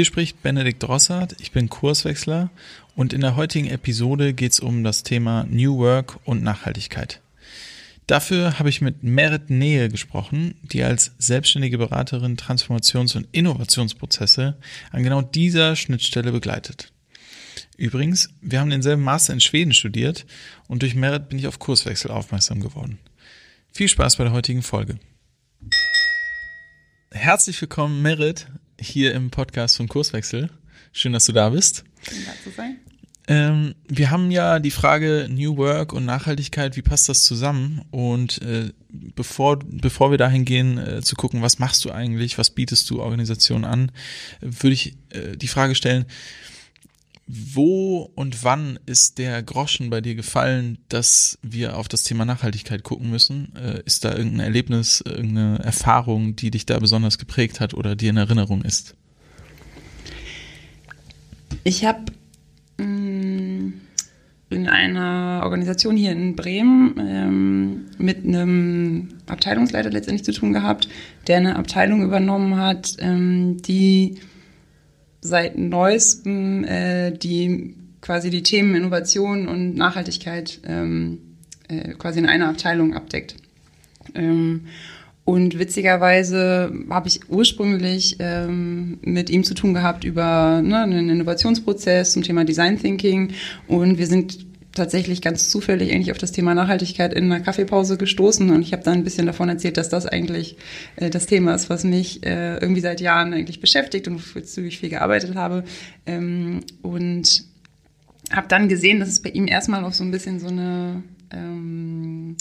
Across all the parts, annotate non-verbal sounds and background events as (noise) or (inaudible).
Hier spricht Benedikt Drossard, ich bin Kurswechsler und in der heutigen Episode geht es um das Thema New Work und Nachhaltigkeit. Dafür habe ich mit Merit Nähe gesprochen, die als selbstständige Beraterin Transformations- und Innovationsprozesse an genau dieser Schnittstelle begleitet. Übrigens, wir haben denselben Master in Schweden studiert und durch Merit bin ich auf Kurswechsel aufmerksam geworden. Viel Spaß bei der heutigen Folge. Herzlich willkommen, Merit, hier im Podcast von Kurswechsel. Schön, dass du da bist. Schön da zu sein. Ähm, wir haben ja die Frage New Work und Nachhaltigkeit, wie passt das zusammen? Und äh, bevor, bevor wir dahin gehen, äh, zu gucken, was machst du eigentlich, was bietest du Organisationen an, würde ich äh, die Frage stellen, wo und wann ist der Groschen bei dir gefallen, dass wir auf das Thema Nachhaltigkeit gucken müssen? Äh, ist da irgendein Erlebnis, irgendeine Erfahrung, die dich da besonders geprägt hat oder dir in Erinnerung ist? Ich habe mm, in einer Organisation hier in Bremen ähm, mit einem Abteilungsleiter letztendlich zu tun gehabt, der eine Abteilung übernommen hat, ähm, die seit neuestem äh, die quasi die Themen Innovation und Nachhaltigkeit ähm, äh, quasi in einer Abteilung abdeckt. Ähm, und witzigerweise habe ich ursprünglich ähm, mit ihm zu tun gehabt über ne, einen Innovationsprozess zum Thema Design Thinking. Und wir sind tatsächlich ganz zufällig eigentlich auf das Thema Nachhaltigkeit in einer Kaffeepause gestoßen und ich habe dann ein bisschen davon erzählt, dass das eigentlich äh, das Thema ist, was mich äh, irgendwie seit Jahren eigentlich beschäftigt und wofür ich viel gearbeitet habe. Ähm, und habe dann gesehen, dass es bei ihm erstmal auf so ein bisschen so eine ähm,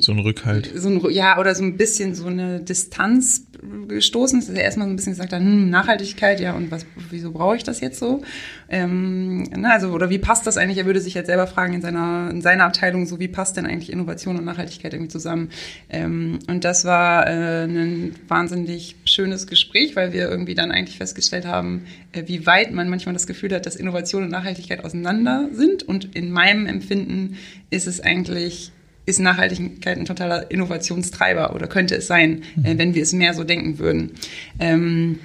so ein Rückhalt. So ein, ja, oder so ein bisschen so eine Distanz gestoßen ist, dass er erstmal so ein bisschen gesagt hat, hm, Nachhaltigkeit, ja, und was, wieso brauche ich das jetzt so? Ähm, na, also, oder wie passt das eigentlich? Er würde sich jetzt selber fragen in seiner, in seiner Abteilung, so wie passt denn eigentlich Innovation und Nachhaltigkeit irgendwie zusammen? Ähm, und das war äh, ein wahnsinnig schönes Gespräch, weil wir irgendwie dann eigentlich festgestellt haben, äh, wie weit man manchmal das Gefühl hat, dass Innovation und Nachhaltigkeit auseinander sind. Und in meinem Empfinden ist es eigentlich ist Nachhaltigkeit ein totaler Innovationstreiber oder könnte es sein, äh, wenn wir es mehr so denken würden. Ähm,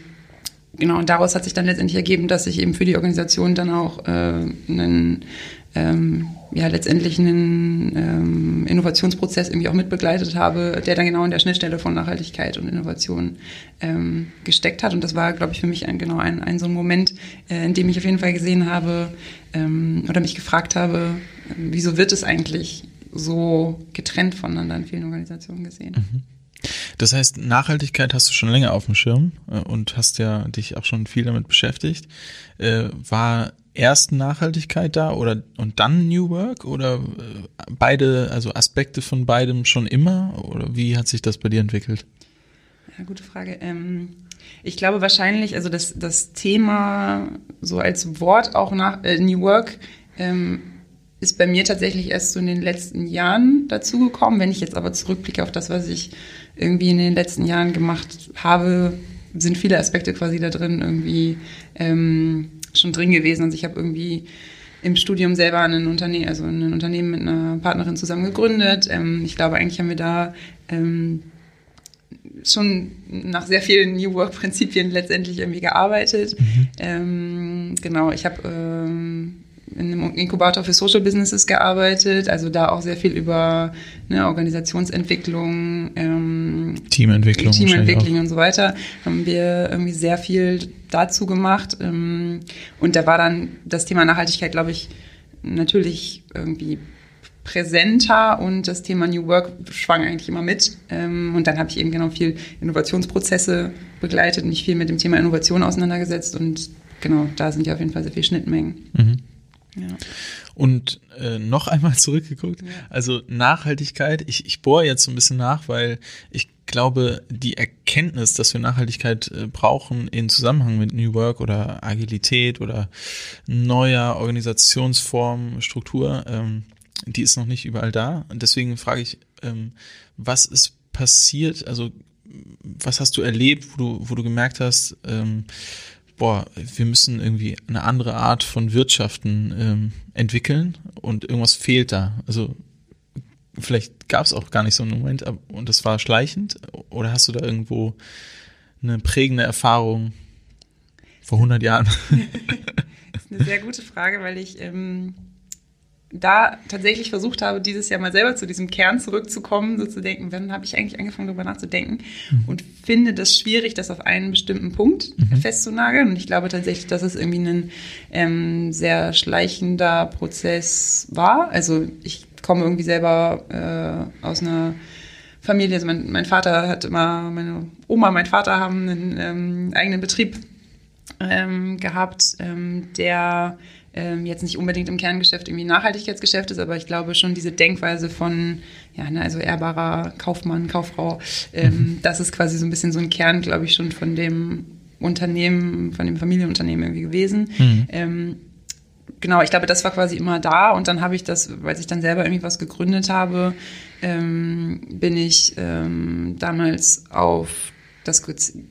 genau, und daraus hat sich dann letztendlich ergeben, dass ich eben für die Organisation dann auch äh, einen, ähm, ja, letztendlich einen ähm, Innovationsprozess irgendwie auch mitbegleitet habe, der dann genau in der Schnittstelle von Nachhaltigkeit und Innovation ähm, gesteckt hat. Und das war, glaube ich, für mich ein, genau ein, ein so ein Moment, äh, in dem ich auf jeden Fall gesehen habe ähm, oder mich gefragt habe, äh, wieso wird es eigentlich so getrennt voneinander in vielen Organisationen gesehen. Mhm. Das heißt, Nachhaltigkeit hast du schon länger auf dem Schirm äh, und hast ja dich auch schon viel damit beschäftigt. Äh, war erst Nachhaltigkeit da oder und dann New Work oder äh, beide, also Aspekte von beidem schon immer oder wie hat sich das bei dir entwickelt? Ja, gute Frage. Ähm, ich glaube wahrscheinlich, also das, das Thema so als Wort auch nach äh, New Work ähm, ist bei mir tatsächlich erst so in den letzten Jahren dazugekommen. Wenn ich jetzt aber zurückblicke auf das, was ich irgendwie in den letzten Jahren gemacht habe, sind viele Aspekte quasi da drin irgendwie ähm, schon drin gewesen. Also ich habe irgendwie im Studium selber ein Unternehmen, also ein Unternehmen mit einer Partnerin zusammen gegründet. Ähm, ich glaube, eigentlich haben wir da ähm, schon nach sehr vielen New Work-Prinzipien letztendlich irgendwie gearbeitet. Mhm. Ähm, genau, ich habe ähm, in einem Inkubator für Social Businesses gearbeitet, also da auch sehr viel über ne, Organisationsentwicklung, ähm, Teamentwicklung, Teamentwicklung und so weiter, haben wir irgendwie sehr viel dazu gemacht. Ähm, und da war dann das Thema Nachhaltigkeit, glaube ich, natürlich irgendwie präsenter und das Thema New Work schwang eigentlich immer mit. Ähm, und dann habe ich eben genau viel Innovationsprozesse begleitet und mich viel mit dem Thema Innovation auseinandergesetzt und genau, da sind ja auf jeden Fall sehr viele Schnittmengen. Mhm. Ja. Und äh, noch einmal (laughs) zurückgeguckt, ja. also Nachhaltigkeit, ich, ich bohre jetzt so ein bisschen nach, weil ich glaube, die Erkenntnis, dass wir Nachhaltigkeit äh, brauchen in Zusammenhang mit New Work oder Agilität oder neuer Organisationsform, Struktur, ähm, die ist noch nicht überall da. Und deswegen frage ich, ähm, was ist passiert, also was hast du erlebt, wo du, wo du gemerkt hast, ähm, boah, wir müssen irgendwie eine andere Art von Wirtschaften ähm, entwickeln und irgendwas fehlt da. Also vielleicht gab es auch gar nicht so einen Moment und das war schleichend oder hast du da irgendwo eine prägende Erfahrung vor 100 Jahren? (laughs) das ist eine sehr gute Frage, weil ich ähm, da tatsächlich versucht habe, dieses Jahr mal selber zu diesem Kern zurückzukommen, so zu denken, wann habe ich eigentlich angefangen, darüber nachzudenken mhm. und finde das schwierig, das auf einen bestimmten Punkt mhm. festzunageln. Und ich glaube tatsächlich, dass es irgendwie ein ähm, sehr schleichender Prozess war. Also ich komme irgendwie selber äh, aus einer Familie, also mein, mein, Vater hat immer, meine Oma, mein Vater haben einen ähm, eigenen Betrieb ähm, gehabt, ähm, der ähm, jetzt nicht unbedingt im Kerngeschäft irgendwie Nachhaltigkeitsgeschäft ist, aber ich glaube schon diese Denkweise von, ja, ne, also ehrbarer Kaufmann, Kauffrau, ähm, mhm. das ist quasi so ein bisschen so ein Kern, glaube ich, schon von dem Unternehmen, von dem Familienunternehmen irgendwie gewesen. Mhm. Ähm, genau, ich glaube, das war quasi immer da und dann habe ich das, weil ich dann selber irgendwie was gegründet habe, ähm, bin ich ähm, damals auf das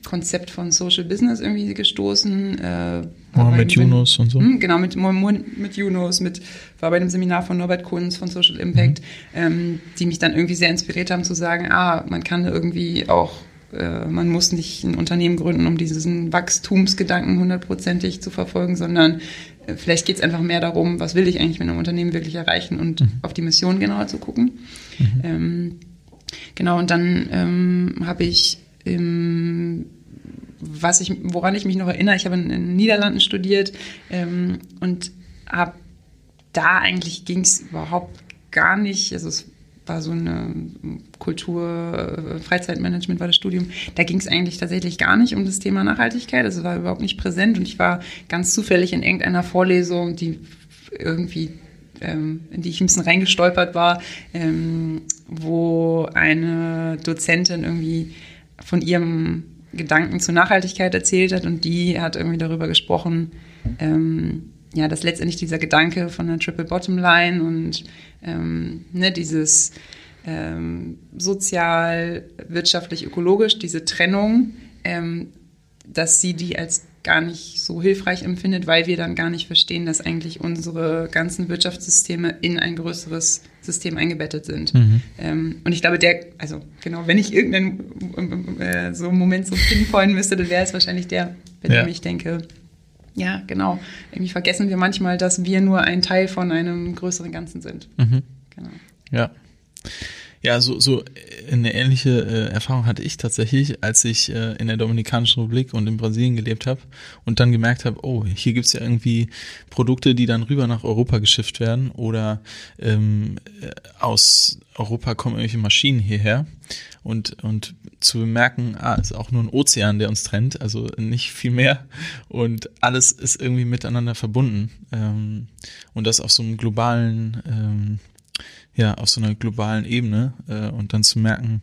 Konzept von Social Business irgendwie gestoßen. Äh, oh, mit Junos und so. Mh, hm, genau, mit, mit Junos, mit, war bei einem Seminar von Norbert Kunz von Social Impact, mhm. ähm, die mich dann irgendwie sehr inspiriert haben zu sagen, ah, man kann irgendwie auch, äh, man muss nicht ein Unternehmen gründen, um diesen Wachstumsgedanken hundertprozentig zu verfolgen, sondern äh, vielleicht geht es einfach mehr darum, was will ich eigentlich mit einem Unternehmen wirklich erreichen und mhm. auf die Mission genauer zu gucken. Mhm. Ähm, genau, und dann ähm, habe ich im was ich, woran ich mich noch erinnere, ich habe in, den Niederlanden studiert ähm, und habe da eigentlich ging es überhaupt gar nicht, also es war so eine Kultur, äh, Freizeitmanagement war das Studium, da ging es eigentlich tatsächlich gar nicht um das Thema Nachhaltigkeit, das war überhaupt nicht präsent und ich war ganz zufällig in irgendeiner Vorlesung, die irgendwie ähm, in die ich ein bisschen reingestolpert war, ähm, wo eine Dozentin irgendwie von ihrem Gedanken zur Nachhaltigkeit erzählt hat und die hat irgendwie darüber gesprochen, ähm, ja, dass letztendlich dieser Gedanke von der Triple Bottom Line und ähm, ne, dieses ähm, sozial, wirtschaftlich, ökologisch, diese Trennung, ähm, dass sie die als gar nicht so hilfreich empfindet, weil wir dann gar nicht verstehen, dass eigentlich unsere ganzen Wirtschaftssysteme in ein größeres System eingebettet sind. Mhm. Ähm, und ich glaube, der, also genau, wenn ich irgendeinen äh, so einen Moment so pinpointen müsste, dann wäre es wahrscheinlich der, bei dem ja. ich denke, ja, genau. Irgendwie vergessen wir manchmal, dass wir nur ein Teil von einem größeren Ganzen sind. Mhm. Genau. Ja. Ja, so, so eine ähnliche äh, Erfahrung hatte ich tatsächlich, als ich äh, in der Dominikanischen Republik und in Brasilien gelebt habe und dann gemerkt habe, oh, hier gibt's ja irgendwie Produkte, die dann rüber nach Europa geschifft werden oder ähm, äh, aus Europa kommen irgendwelche Maschinen hierher und, und zu bemerken, ah, ist auch nur ein Ozean, der uns trennt, also nicht viel mehr und alles ist irgendwie miteinander verbunden ähm, und das auf so einem globalen ähm, ja, auf so einer globalen Ebene äh, und dann zu merken,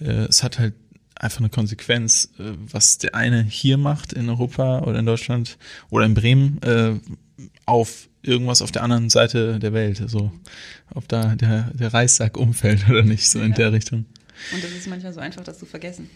äh, es hat halt einfach eine Konsequenz, äh, was der eine hier macht in Europa oder in Deutschland oder in Bremen äh, auf irgendwas auf der anderen Seite der Welt, also ob da der, der Reissack umfällt oder nicht, so in der Richtung. Und das ist manchmal so einfach, das zu vergessen.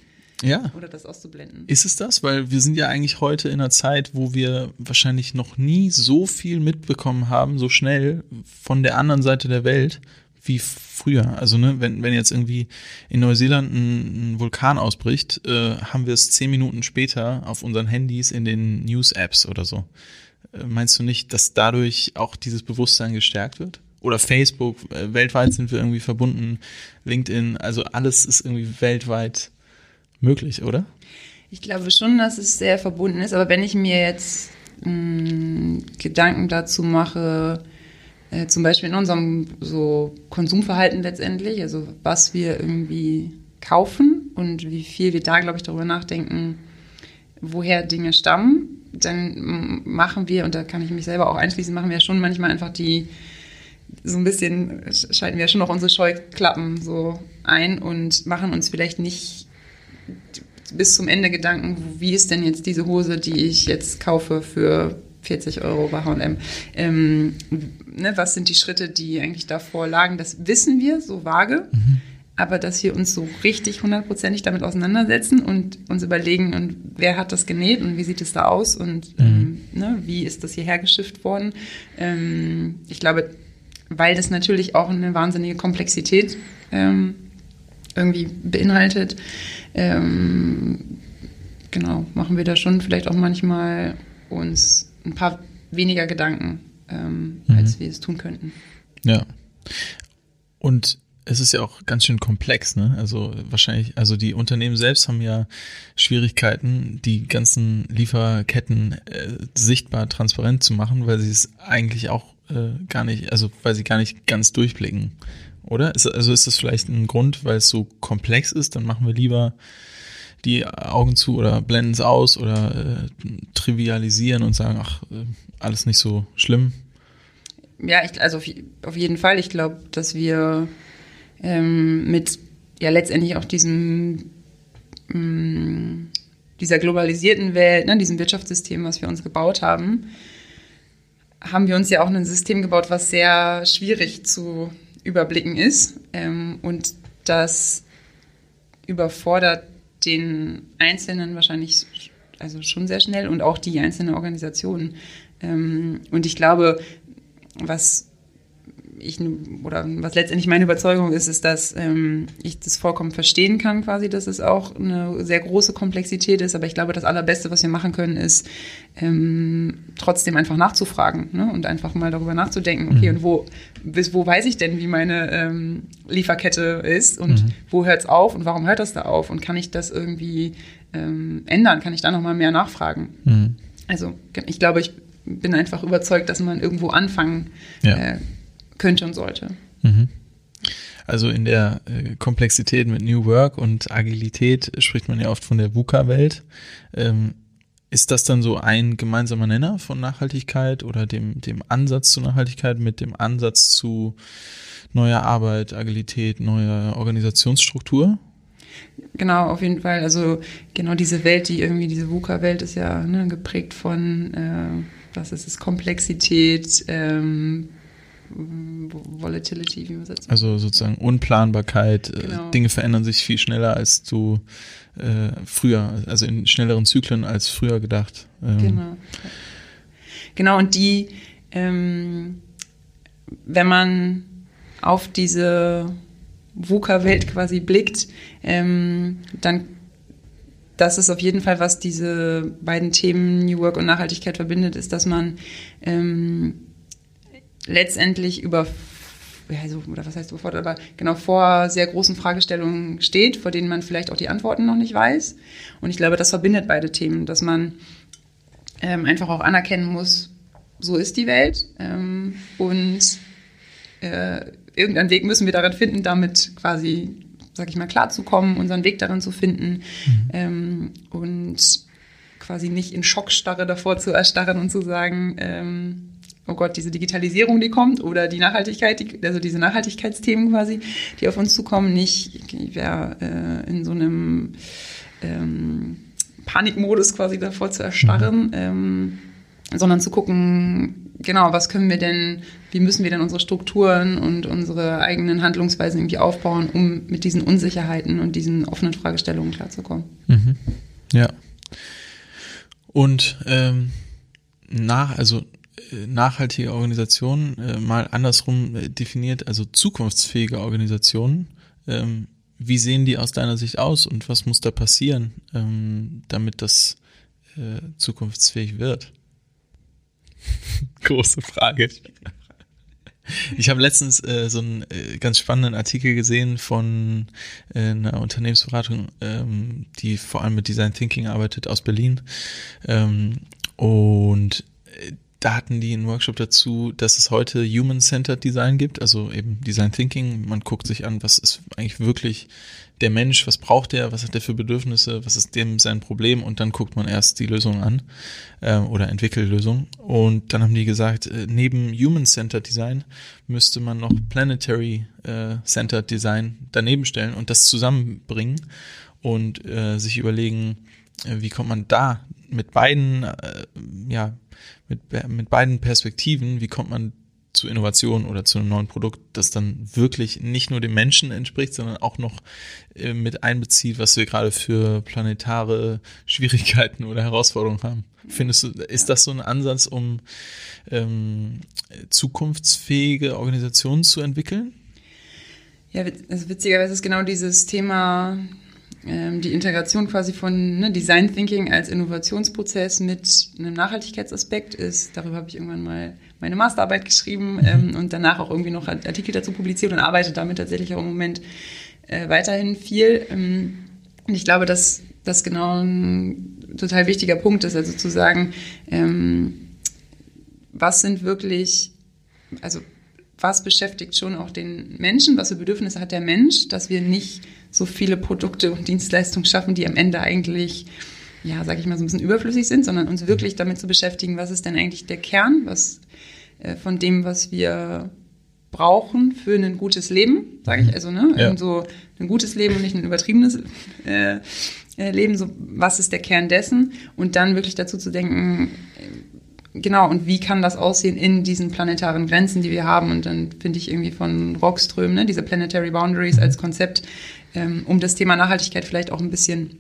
Ja. Oder das auszublenden. Ist es das? Weil wir sind ja eigentlich heute in einer Zeit, wo wir wahrscheinlich noch nie so viel mitbekommen haben, so schnell von der anderen Seite der Welt, wie früher. Also ne, wenn, wenn jetzt irgendwie in Neuseeland ein, ein Vulkan ausbricht, äh, haben wir es zehn Minuten später auf unseren Handys in den News-Apps oder so. Äh, meinst du nicht, dass dadurch auch dieses Bewusstsein gestärkt wird? Oder Facebook, äh, weltweit sind wir irgendwie verbunden, LinkedIn, also alles ist irgendwie weltweit möglich, oder? Ich glaube schon, dass es sehr verbunden ist, aber wenn ich mir jetzt mh, mm, Gedanken dazu mache, äh, zum Beispiel in unserem so Konsumverhalten letztendlich, also was wir irgendwie kaufen und wie viel wir da, glaube ich, darüber nachdenken, woher Dinge stammen. dann machen wir, und da kann ich mich selber auch einschließen, machen wir schon manchmal einfach die, so ein bisschen, schalten wir schon noch unsere Scheuklappen so ein und machen uns vielleicht nicht bis zum Ende Gedanken, wie ist denn jetzt diese Hose, die ich jetzt kaufe für 40 Euro bei H&M. Ähm, ne, was sind die Schritte, die eigentlich davor lagen? Das wissen wir so vage. Mhm. Aber dass wir uns so richtig hundertprozentig damit auseinandersetzen und uns überlegen, und wer hat das genäht und wie sieht es da aus und mhm. ähm, ne, wie ist das hierher geschifft worden. Ähm, ich glaube, weil das natürlich auch eine wahnsinnige Komplexität ähm, irgendwie beinhaltet, ähm, genau, machen wir da schon vielleicht auch manchmal uns ein paar weniger Gedanken, ähm, mhm. als wir es tun könnten. Ja. Und es ist ja auch ganz schön komplex, ne? Also wahrscheinlich, also die Unternehmen selbst haben ja Schwierigkeiten, die ganzen Lieferketten äh, sichtbar transparent zu machen, weil sie es eigentlich auch äh, gar nicht, also weil sie gar nicht ganz durchblicken, oder? Ist, also ist das vielleicht ein Grund, weil es so komplex ist, dann machen wir lieber die Augen zu oder blenden es aus oder äh, trivialisieren und sagen, ach, äh, alles nicht so schlimm? Ja, ich, also auf, auf jeden Fall. Ich glaube, dass wir ähm, mit ja letztendlich auch diesem mm, dieser globalisierten Welt, ne, diesem Wirtschaftssystem, was wir uns gebaut haben, haben wir uns ja auch ein System gebaut, was sehr schwierig zu überblicken ist. Ähm, und das überfordert den Einzelnen wahrscheinlich also schon sehr schnell und auch die einzelnen Organisationen. Ähm, und ich glaube, was ich oder was letztendlich meine Überzeugung ist, ist, dass ähm, ich das vollkommen verstehen kann, quasi, dass es auch eine sehr große Komplexität ist. Aber ich glaube, das Allerbeste, was wir machen können, ist ähm, trotzdem einfach nachzufragen ne? und einfach mal darüber nachzudenken, okay, mhm. und wo, bis wo weiß ich denn, wie meine ähm, Lieferkette ist und mhm. wo hört es auf und warum hört das da auf und kann ich das irgendwie ähm, ändern? Kann ich da nochmal mehr nachfragen? Mhm. Also ich glaube, ich bin einfach überzeugt, dass man irgendwo anfangen ja. äh, könnte und sollte. Mhm. Also in der äh, Komplexität mit New Work und Agilität spricht man ja oft von der VUCA-Welt. Ähm, ist das dann so ein gemeinsamer Nenner von Nachhaltigkeit oder dem, dem Ansatz zu Nachhaltigkeit mit dem Ansatz zu neuer Arbeit, Agilität, neuer Organisationsstruktur? Genau, auf jeden Fall. Also genau diese Welt, die irgendwie, diese VUCA-Welt ist ja ne, geprägt von, äh, was ist es, Komplexität, ähm, Volatility, wie man sagt. Also sozusagen Unplanbarkeit, äh, genau. Dinge verändern sich viel schneller als du äh, früher, also in schnelleren Zyklen als früher gedacht. Ähm. Genau. Genau, und die, ähm, wenn man auf diese VUCA-Welt quasi blickt, ähm, dann das ist auf jeden Fall, was diese beiden Themen New Work und Nachhaltigkeit verbindet, ist, dass man ähm, letztendlich über also, oder was heißt überfordert, aber genau vor sehr großen Fragestellungen steht, vor denen man vielleicht auch die Antworten noch nicht weiß. Und ich glaube, das verbindet beide Themen, dass man ähm, einfach auch anerkennen muss, so ist die Welt ähm, und äh, irgendeinen Weg müssen wir darin finden, damit quasi, sag ich mal, klarzukommen, unseren Weg darin zu finden mhm. ähm, und quasi nicht in Schockstarre davor zu erstarren und zu sagen, ähm, oh Gott, diese Digitalisierung, die kommt, oder die Nachhaltigkeit, die, also diese Nachhaltigkeitsthemen quasi, die auf uns zukommen, nicht, ich wäre äh, in so einem ähm, Panikmodus quasi davor zu erstarren, mhm. ähm, sondern zu gucken, genau, was können wir denn, wie müssen wir denn unsere Strukturen und unsere eigenen Handlungsweisen irgendwie aufbauen, um mit diesen Unsicherheiten und diesen offenen Fragestellungen klarzukommen. Mhm. Ja. Und ähm, nach, also nachhaltige Organisationen äh, mal andersrum äh, definiert, also zukunftsfähige Organisationen. Ähm, wie sehen die aus deiner Sicht aus und was muss da passieren, ähm, damit das äh, zukunftsfähig wird? (laughs) Große Frage. Ich habe letztens äh, so einen äh, ganz spannenden Artikel gesehen von äh, einer Unternehmensberatung, ähm, die vor allem mit Design Thinking arbeitet aus Berlin. Ähm, und da hatten die einen Workshop dazu, dass es heute Human-Centered Design gibt, also eben Design Thinking. Man guckt sich an, was ist eigentlich wirklich der Mensch, was braucht er, was hat er für Bedürfnisse, was ist dem sein Problem und dann guckt man erst die Lösung an äh, oder entwickelt Lösungen. Und dann haben die gesagt, äh, neben Human-Centered Design müsste man noch Planetary äh, Design daneben stellen und das zusammenbringen und äh, sich überlegen, äh, wie kommt man da mit beiden, äh, ja, mit, mit beiden Perspektiven, wie kommt man zu Innovation oder zu einem neuen Produkt, das dann wirklich nicht nur dem Menschen entspricht, sondern auch noch äh, mit einbezieht, was wir gerade für planetare (laughs) Schwierigkeiten oder Herausforderungen haben. Findest du, ist das so ein Ansatz, um ähm, zukunftsfähige Organisationen zu entwickeln? Ja, also witzigerweise ist genau dieses Thema ähm, die Integration quasi von ne, Design Thinking als Innovationsprozess mit einem Nachhaltigkeitsaspekt ist, darüber habe ich irgendwann mal meine Masterarbeit geschrieben mhm. ähm, und danach auch irgendwie noch Artikel dazu publiziert und arbeite damit tatsächlich auch im Moment äh, weiterhin viel. Ähm, und ich glaube, dass das genau ein total wichtiger Punkt ist, also zu sagen, ähm, was sind wirklich, also was beschäftigt schon auch den Menschen, was für Bedürfnisse hat der Mensch, dass wir nicht so viele Produkte und Dienstleistungen schaffen, die am Ende eigentlich, ja, sage ich mal, so ein bisschen überflüssig sind, sondern uns wirklich damit zu beschäftigen, was ist denn eigentlich der Kern, was äh, von dem, was wir brauchen für ein gutes Leben, sage ich also, ne? Ja. So ein gutes Leben und nicht ein übertriebenes äh, äh, Leben. So, was ist der Kern dessen? Und dann wirklich dazu zu denken, genau, und wie kann das aussehen in diesen planetaren Grenzen, die wir haben? Und dann finde ich irgendwie von Rockström, ne, diese Planetary Boundaries als Konzept, ähm, um das Thema Nachhaltigkeit vielleicht auch ein bisschen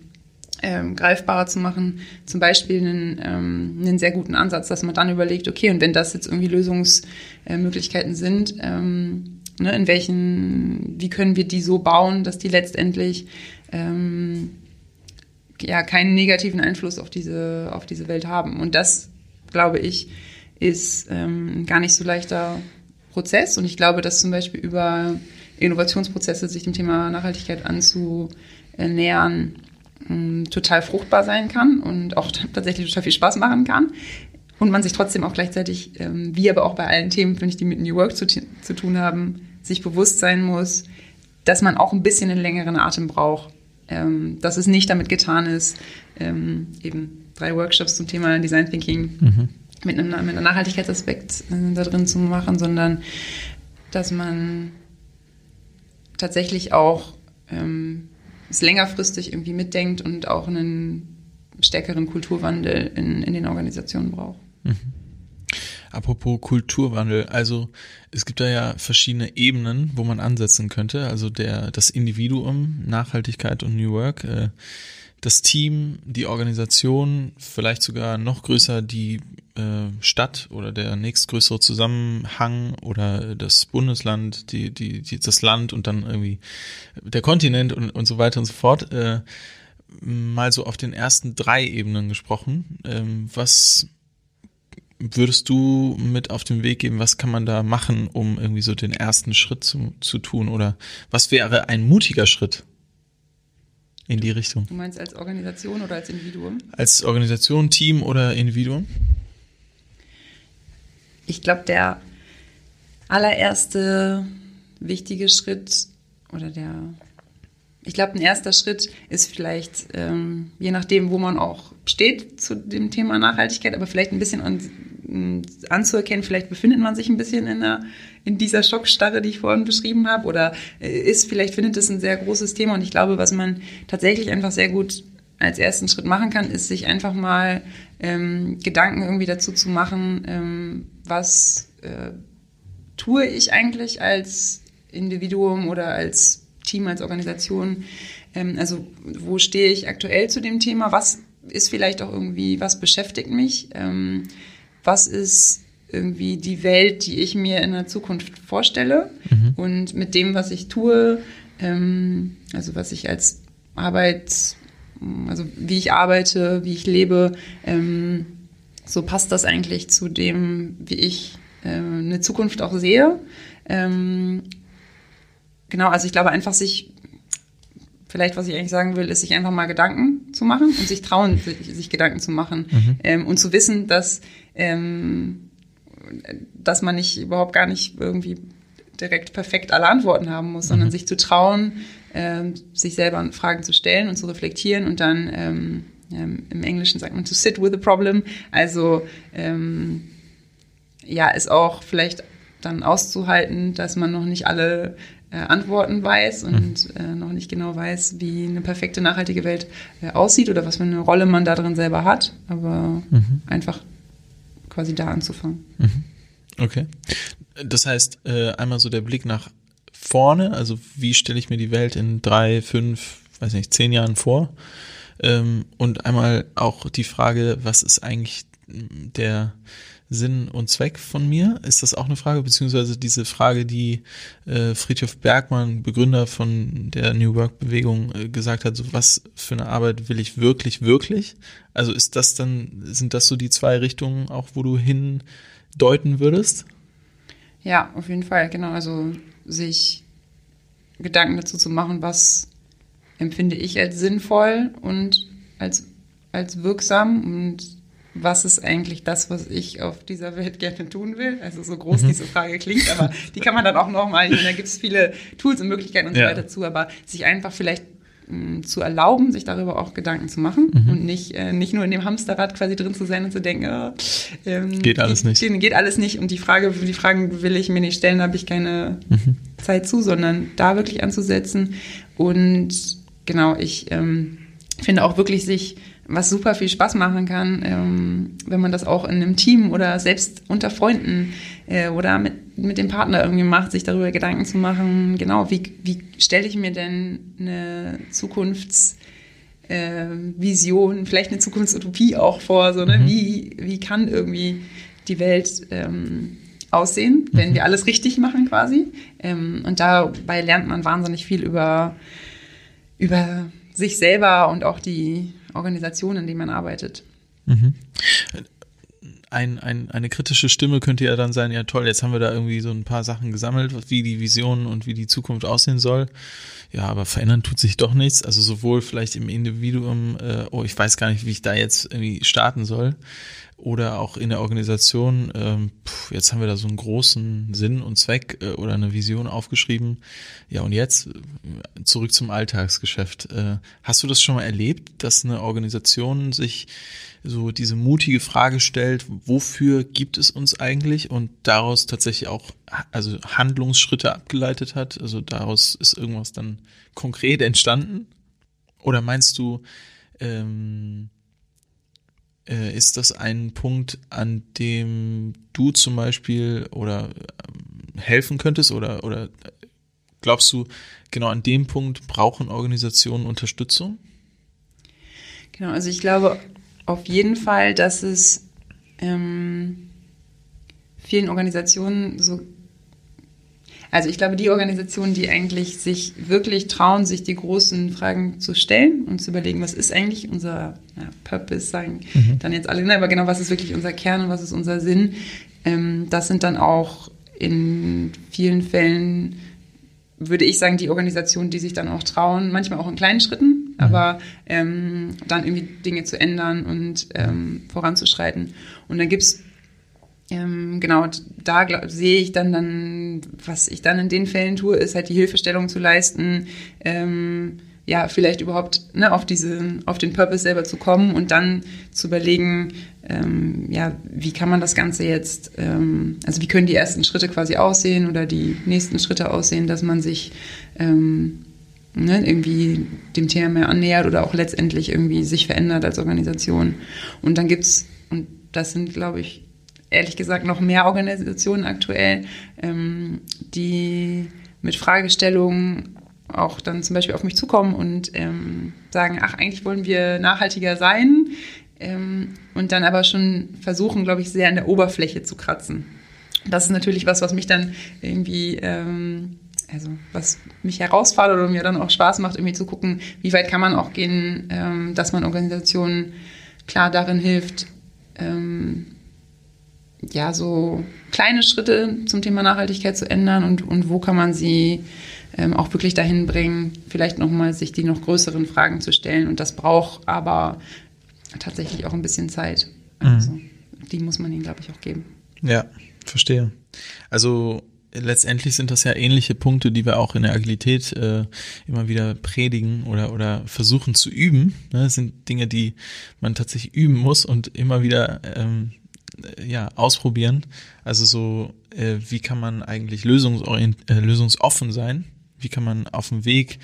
ähm, greifbarer zu machen. Zum Beispiel einen, ähm, einen sehr guten Ansatz, dass man dann überlegt, okay, und wenn das jetzt irgendwie Lösungsmöglichkeiten sind, ähm, ne, in welchen, wie können wir die so bauen, dass die letztendlich ähm, ja keinen negativen Einfluss auf diese, auf diese Welt haben. Und das glaube ich, ist ähm, gar nicht so leichter Prozess. Und ich glaube, dass zum Beispiel über Innovationsprozesse sich dem Thema Nachhaltigkeit anzunähern, ähm, total fruchtbar sein kann und auch (laughs) tatsächlich total viel Spaß machen kann. Und man sich trotzdem auch gleichzeitig, ähm, wie aber auch bei allen Themen, finde ich, die mit New Work zu, zu tun haben, sich bewusst sein muss, dass man auch ein bisschen einen längeren Atem braucht. Ähm, dass es nicht damit getan ist, ähm, eben drei Workshops zum Thema Design Thinking mhm. mit, einem, mit einem Nachhaltigkeitsaspekt äh, da drin zu machen, sondern dass man tatsächlich auch ähm, es längerfristig irgendwie mitdenkt und auch einen stärkeren Kulturwandel in, in den Organisationen braucht. Mhm. Apropos Kulturwandel, also es gibt da ja verschiedene Ebenen, wo man ansetzen könnte. Also der das Individuum, Nachhaltigkeit und New Work. Äh, das Team, die Organisation, vielleicht sogar noch größer die Stadt oder der nächstgrößere Zusammenhang oder das Bundesland, die, die, die, das Land und dann irgendwie der Kontinent und, und so weiter und so fort. Äh, mal so auf den ersten drei Ebenen gesprochen. Ähm, was würdest du mit auf den Weg geben? Was kann man da machen, um irgendwie so den ersten Schritt zu, zu tun? Oder was wäre ein mutiger Schritt? in die Richtung. Du meinst als Organisation oder als Individuum? Als Organisation, Team oder Individuum? Ich glaube, der allererste wichtige Schritt oder der, ich glaube, ein erster Schritt ist vielleicht, ähm, je nachdem, wo man auch steht zu dem Thema Nachhaltigkeit, aber vielleicht ein bisschen an, anzuerkennen, vielleicht befindet man sich ein bisschen in, einer, in dieser Schockstarre, die ich vorhin beschrieben habe, oder äh, ist, vielleicht findet es ein sehr großes Thema. Und ich glaube, was man tatsächlich einfach sehr gut als ersten Schritt machen kann, ist sich einfach mal ähm, Gedanken irgendwie dazu zu machen, ähm, was äh, tue ich eigentlich als Individuum oder als Team, als Organisation. Ähm, also wo stehe ich aktuell zu dem Thema? Was ist vielleicht auch irgendwie, was beschäftigt mich? Ähm, was ist irgendwie die Welt, die ich mir in der Zukunft vorstelle mhm. und mit dem, was ich tue, ähm, also was ich als Arbeit, also wie ich arbeite, wie ich lebe, ähm, so passt das eigentlich zu dem, wie ich äh, eine Zukunft auch sehe. Ähm, genau, also ich glaube einfach sich vielleicht, was ich eigentlich sagen will, ist, sich einfach mal Gedanken zu machen und sich trauen, sich, sich Gedanken zu machen mhm. ähm, und zu wissen, dass ähm, dass man nicht überhaupt gar nicht irgendwie direkt perfekt alle Antworten haben muss, sondern mhm. sich zu trauen, äh, sich selber Fragen zu stellen und zu reflektieren und dann ähm, ähm, im Englischen sagt man to sit with the problem, also ähm, ja, ist auch vielleicht dann auszuhalten, dass man noch nicht alle äh, Antworten weiß und mhm. äh, noch nicht genau weiß, wie eine perfekte nachhaltige Welt äh, aussieht oder was für eine Rolle man da drin selber hat, aber mhm. einfach quasi da anzufangen. Mhm. Okay. Das heißt, äh, einmal so der Blick nach vorne, also wie stelle ich mir die Welt in drei, fünf, weiß nicht, zehn Jahren vor? Ähm, und einmal auch die Frage, was ist eigentlich der Sinn und Zweck von mir? Ist das auch eine Frage? Beziehungsweise diese Frage, die äh, Friedhof Bergmann, Begründer von der New Work-Bewegung, äh, gesagt hat, so was für eine Arbeit will ich wirklich, wirklich? Also ist das dann, sind das so die zwei Richtungen auch, wo du hindeuten würdest? Ja, auf jeden Fall, genau. Also sich Gedanken dazu zu machen, was empfinde ich als sinnvoll und als, als wirksam und was ist eigentlich das, was ich auf dieser Welt gerne tun will? Also so groß mhm. diese Frage klingt, aber die kann man dann auch nochmal, da gibt es viele Tools und Möglichkeiten und so ja. weiter zu, aber sich einfach vielleicht mh, mm, zu erlauben, sich darüber auch Gedanken zu machen mhm. und nicht, äh, nicht nur in dem Hamsterrad quasi drin zu sein und zu denken, oh, ähm, geht alles nicht. Geht, geht alles nicht und die Frage, die Fragen will ich mir nicht stellen, da habe ich keine mhm. Zeit zu, sondern da wirklich anzusetzen und genau, ich ähm, finde auch wirklich sich was super viel Spaß machen kann, ähm, wenn man das auch in einem Team oder selbst unter Freunden äh, oder mit, mit dem Partner irgendwie macht, sich darüber Gedanken zu machen, genau, wie, wie stelle ich mir denn eine Zukunftsvision, äh, vielleicht eine Zukunftsutopie auch vor, so, ne? Mhm. wie, wie kann irgendwie die Welt ähm, aussehen, wenn mhm. wir alles richtig machen quasi. Ähm, und dabei lernt man wahnsinnig viel über, über sich selber und auch die Organisation, in denen man arbeitet. Mhm. Ein, ein, eine kritische Stimme könnte ja dann sein, ja toll, jetzt haben wir da irgendwie so ein paar Sachen gesammelt, wie die Vision und wie die Zukunft aussehen soll. Ja, aber verändern tut sich doch nichts. Also sowohl vielleicht im Individuum, äh, oh, ich weiß gar nicht, wie ich da jetzt irgendwie starten soll, oder auch in der Organisation, ähm, pff, jetzt haben wir da so einen großen Sinn und Zweck äh, oder eine Vision aufgeschrieben. Ja, und jetzt äh, zurück zum Alltagsgeschäft. Äh, hast du das schon mal erlebt, dass eine Organisation sich so diese mutige Frage stellt, wofür gibt es uns eigentlich und daraus tatsächlich auch also Handlungsschritte abgeleitet hat? Also daraus ist irgendwas dann konkret entstanden? Oder meinst du, ähm, äh, ist das ein Punkt, an dem du zum Beispiel oder ähm, helfen könntest oder, oder glaubst du, genau an dem Punkt brauchen Organisationen Unterstützung? Genau, also ich glaube auf jeden Fall, dass es ähm, vielen Organisationen so also ich glaube, die Organisationen, die eigentlich sich wirklich trauen, sich die großen Fragen zu stellen und zu überlegen, was ist eigentlich unser ja, Purpose, sagen mhm. dann jetzt alle, ne, aber genau, was ist wirklich unser Kern und was ist unser Sinn, ähm, das sind dann auch in vielen Fällen, würde ich sagen, die Organisationen, die sich dann auch trauen, manchmal auch in kleinen Schritten, mhm. aber ähm, dann irgendwie Dinge zu ändern und ähm, voranzuschreiten. Und dann gibt es ähm, genau, da sehe ich dann, dann, was ich dann in den Fällen tue, ist halt die Hilfestellung zu leisten, ähm, ja, vielleicht überhaupt ne, auf, diese, auf den Purpose selber zu kommen und dann zu überlegen, ähm, ja, wie kann man das Ganze jetzt, ähm, also wie können die ersten Schritte quasi aussehen oder die nächsten Schritte aussehen, dass man sich ähm, ne, irgendwie dem Thema mehr annähert oder auch letztendlich irgendwie sich verändert als Organisation. Und dann gibt's und das sind, glaube ich, ehrlich gesagt noch mehr Organisationen aktuell, ähm, die mit Fragestellungen auch dann zum Beispiel auf mich zukommen und ähm, sagen, ach, eigentlich wollen wir nachhaltiger sein ähm, und dann aber schon versuchen, glaube ich, sehr an der Oberfläche zu kratzen. Das ist natürlich was, was mich dann irgendwie, ähm, also was mich herausfordert oder mir dann auch Spaß macht, irgendwie zu gucken, wie weit kann man auch gehen, ähm, dass man Organisationen klar darin hilft, ähm, ja, so kleine Schritte zum Thema Nachhaltigkeit zu ändern und, und wo kann man sie ähm, auch wirklich dahin bringen, vielleicht nochmal sich die noch größeren Fragen zu stellen. Und das braucht aber tatsächlich auch ein bisschen Zeit. Also, mhm. die muss man ihnen, glaube ich, auch geben. Ja. Verstehe. Also letztendlich sind das ja ähnliche Punkte, die wir auch in der Agilität äh, immer wieder predigen oder, oder versuchen zu üben. Ne? Das sind Dinge, die man tatsächlich üben muss und immer wieder ähm, ja, ausprobieren. Also so, äh, wie kann man eigentlich lösungsorient, äh, lösungsoffen sein? Wie kann man auf dem Weg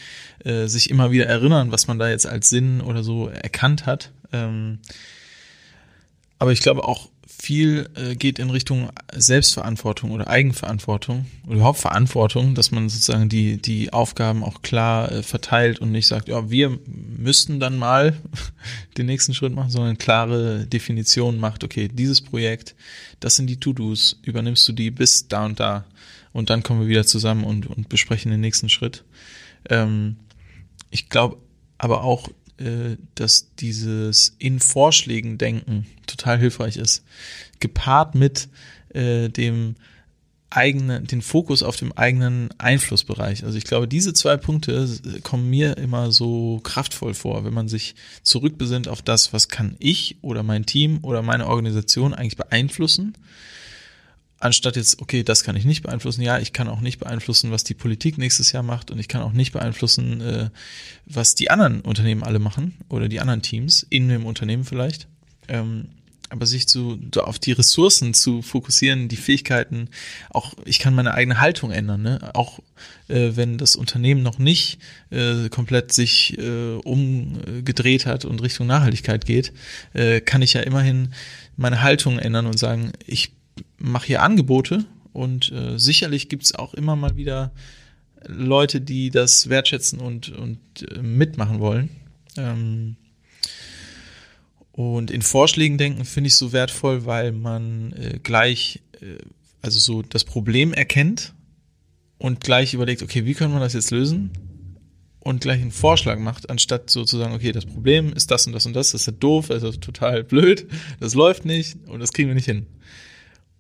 äh, sich immer wieder erinnern, was man da jetzt als Sinn oder so erkannt hat? Ähm, aber ich glaube auch viel äh, geht in Richtung Selbstverantwortung oder Eigenverantwortung oder überhaupt Verantwortung, dass man sozusagen die, die Aufgaben auch klar äh, verteilt und nicht sagt, ja, wir müssten dann mal (laughs) den nächsten Schritt machen, sondern klare Definition macht, okay, dieses Projekt, das sind die To-Dos, übernimmst du die bis da und da und dann kommen wir wieder zusammen und, und besprechen den nächsten Schritt. Ähm, ich glaube aber auch, äh, dass dieses in Vorschlägen denken total hilfreich ist. Gepaart mit äh, dem eigenen, den Fokus auf dem eigenen Einflussbereich. Also ich glaube, diese zwei Punkte kommen mir immer so kraftvoll vor, wenn man sich zurückbesinnt auf das, was kann ich oder mein Team oder meine Organisation eigentlich beeinflussen anstatt jetzt, okay, das kann ich nicht beeinflussen, ja, ich kann auch nicht beeinflussen, was die Politik nächstes Jahr macht und ich kann auch nicht beeinflussen, äh, was die anderen Unternehmen alle machen oder die anderen Teams in dem Unternehmen vielleicht. Ähm, aber sich zu, auf die Ressourcen zu fokussieren, die Fähigkeiten, auch ich kann meine eigene Haltung ändern, ne? auch äh, wenn das Unternehmen noch nicht äh, komplett sich äh, umgedreht hat und Richtung Nachhaltigkeit geht, äh, kann ich ja immerhin meine Haltung ändern und sagen, ich mache hier Angebote und äh, sicherlich gibt es auch immer mal wieder Leute, die das wertschätzen und, und äh, mitmachen wollen. Ähm, und in Vorschlägen denken finde ich so wertvoll, weil man äh, gleich, äh, also so das Problem erkennt und gleich überlegt, okay, wie können wir das jetzt lösen? Und gleich einen Vorschlag macht, anstatt so zu sagen, okay, das Problem ist das und das und das, das ist ja doof, das ist total blöd, das läuft nicht und das kriegen wir nicht hin.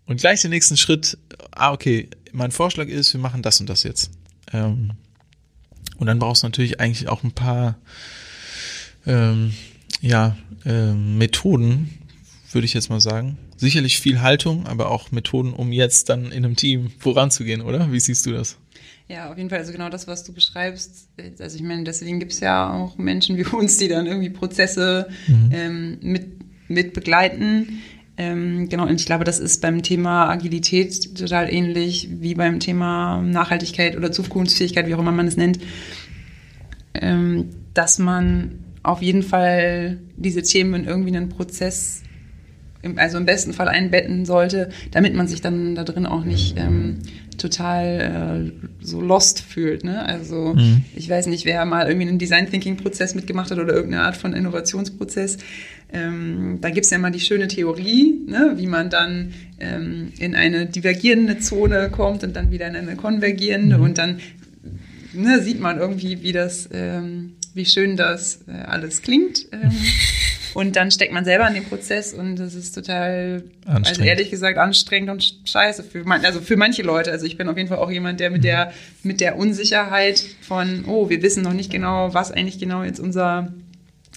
Und gleich den nächsten Schritt, ah, okay, mein Vorschlag ist, wir machen das und das jetzt. Ähm, und dann brauchst du natürlich eigentlich auch ein paar ähm, ja, ähm, Methoden, würde ich jetzt mal sagen. Sicherlich viel Haltung, aber auch Methoden, um jetzt dann in einem Team voranzugehen, oder? Wie siehst du das? Ja, auf jeden Fall. Also genau das, was du beschreibst. Also ich meine, deswegen gibt es ja auch Menschen wie (laughs) uns, die dann irgendwie Prozesse mhm. ähm, mit, mit begleiten. Ähm, genau, und ich glaube, das ist beim Thema Agilität total ähnlich wie beim Thema Nachhaltigkeit oder Zukunftsfähigkeit, wie auch immer man es nennt, ähm, dass man auf jeden Fall diese Themen in irgendwie einen Prozess, also im besten Fall einbetten sollte, damit man sich dann da drin auch nicht ähm, total äh, so lost fühlt. Ne? Also mhm. ich weiß nicht, wer mal irgendwie einen Design Thinking Prozess mitgemacht hat oder irgendeine Art von Innovationsprozess. Ähm, da gibt es ja mal die schöne Theorie, ne, wie man dann ähm, in eine divergierende Zone kommt und dann wieder in eine konvergierende mhm. und dann ne, sieht man irgendwie, wie das, ähm, wie schön das äh, alles klingt. (laughs) Und dann steckt man selber in den Prozess und das ist total, also ehrlich gesagt, anstrengend und scheiße für man, also für manche Leute. Also ich bin auf jeden Fall auch jemand, der mit mhm. der, mit der Unsicherheit von, oh, wir wissen noch nicht genau, was eigentlich genau jetzt unser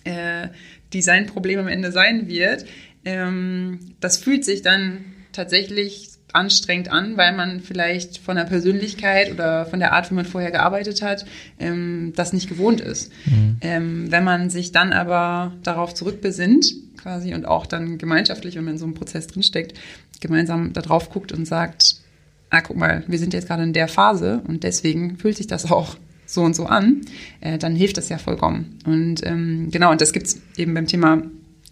äh, Designproblem am Ende sein wird. Ähm, das fühlt sich dann tatsächlich anstrengend an, weil man vielleicht von der Persönlichkeit oder von der Art, wie man vorher gearbeitet hat, ähm, das nicht gewohnt ist. Mhm. Ähm, wenn man sich dann aber darauf zurückbesinnt, quasi, und auch dann gemeinschaftlich, wenn man in so einem Prozess drinsteckt, gemeinsam da drauf guckt und sagt, ah, guck mal, wir sind jetzt gerade in der Phase und deswegen fühlt sich das auch so und so an, äh, dann hilft das ja vollkommen. Und ähm, genau, und das gibt's eben beim Thema